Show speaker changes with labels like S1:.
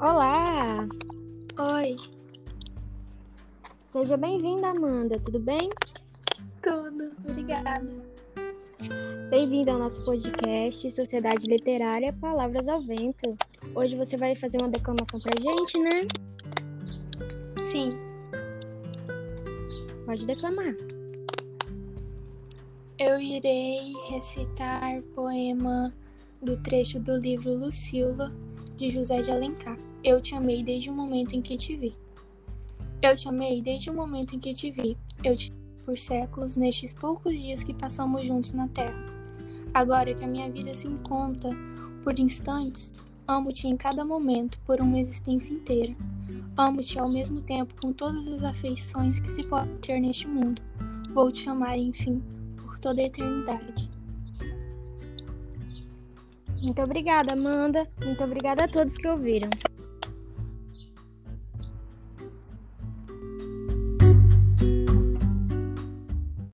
S1: Olá! Oi! Seja bem-vinda, Amanda, tudo bem?
S2: Tudo, obrigada.
S1: Bem-vinda ao nosso podcast Sociedade Literária Palavras ao Vento. Hoje você vai fazer uma declamação pra gente, né?
S2: Sim.
S1: Pode declamar.
S2: Eu irei recitar poema do trecho do livro Lucila, de José de Alencar. Eu te amei desde o momento em que te vi. Eu te amei desde o momento em que te vi. Eu te por séculos nestes poucos dias que passamos juntos na Terra. Agora que a minha vida se encontra por instantes, amo-te em cada momento, por uma existência inteira. Amo-te ao mesmo tempo com todas as afeições que se pode ter neste mundo. Vou te amar, enfim, por toda a eternidade.
S1: Muito obrigada, Amanda. Muito obrigada a todos que ouviram.